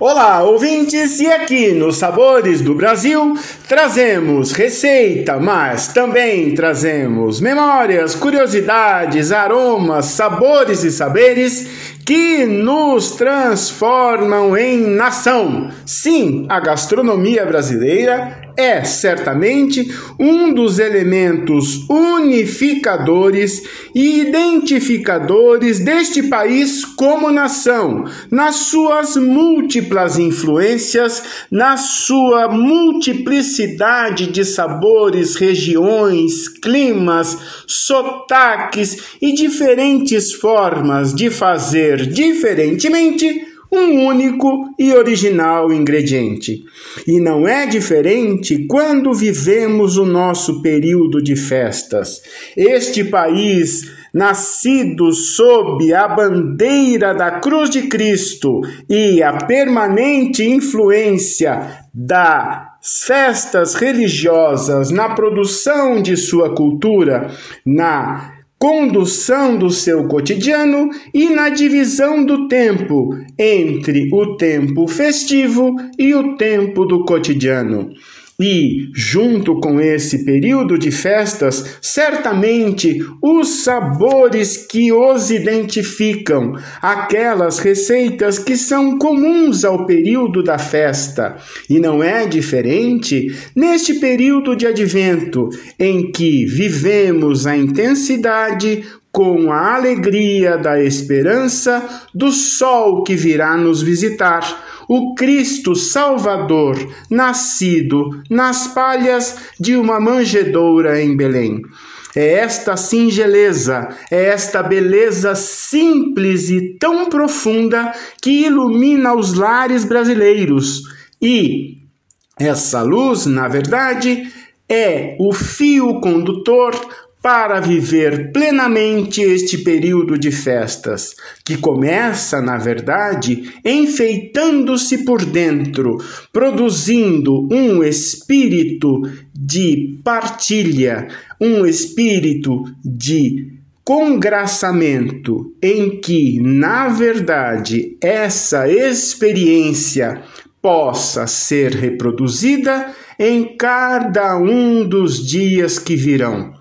Olá, ouvintes, e aqui nos Sabores do Brasil trazemos receita, mas também trazemos memórias, curiosidades, aromas, sabores e saberes que nos transformam em nação. Sim, a gastronomia brasileira é certamente um dos elementos unificadores e identificadores deste país como nação, nas suas múltiplas influências, na sua multiplicidade de sabores, regiões, climas, sotaques e diferentes formas de fazer diferentemente um único e original ingrediente. E não é diferente quando vivemos o nosso período de festas. Este país, nascido sob a bandeira da cruz de Cristo e a permanente influência das festas religiosas na produção de sua cultura, na condução do seu cotidiano e na divisão do tempo entre o tempo festivo e o tempo do cotidiano. E, junto com esse período de festas, certamente os sabores que os identificam, aquelas receitas que são comuns ao período da festa. E não é diferente neste período de advento, em que vivemos a intensidade, com a alegria da esperança do sol que virá nos visitar, o Cristo Salvador, nascido nas palhas de uma manjedoura em Belém. É esta singeleza, é esta beleza simples e tão profunda que ilumina os lares brasileiros. E essa luz, na verdade, é o fio condutor para viver plenamente este período de festas, que começa, na verdade, enfeitando-se por dentro, produzindo um espírito de partilha, um espírito de congraçamento, em que, na verdade, essa experiência possa ser reproduzida em cada um dos dias que virão.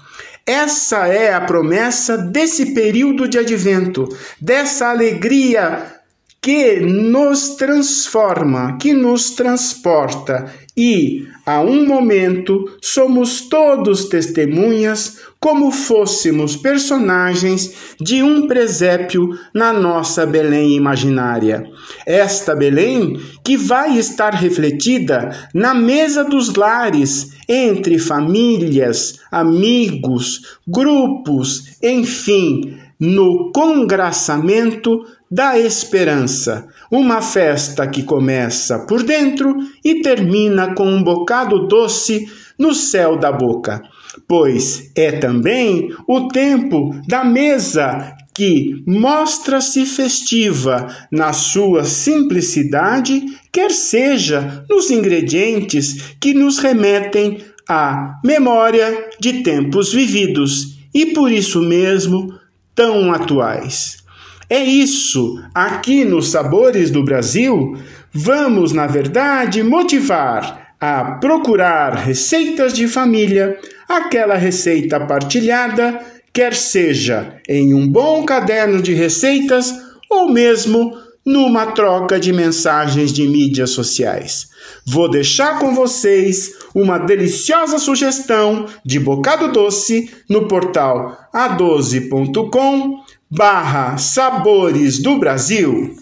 Essa é a promessa desse período de advento, dessa alegria que nos transforma, que nos transporta e, a um momento, somos todos testemunhas como fôssemos personagens de um presépio na nossa Belém imaginária. Esta Belém que vai estar refletida na mesa dos lares, entre famílias, amigos, grupos, enfim, no congraçamento da esperança, uma festa que começa por dentro e termina com um bocado doce no céu da boca, pois é também o tempo da mesa que mostra-se festiva na sua simplicidade, quer seja nos ingredientes que nos remetem à memória de tempos vividos e por isso mesmo tão atuais. É isso, aqui nos Sabores do Brasil, vamos, na verdade, motivar a procurar receitas de família, aquela receita partilhada, quer seja em um bom caderno de receitas ou mesmo numa troca de mensagens de mídias sociais. Vou deixar com vocês uma deliciosa sugestão de bocado doce no portal a12.com barra Sabores do Brasil.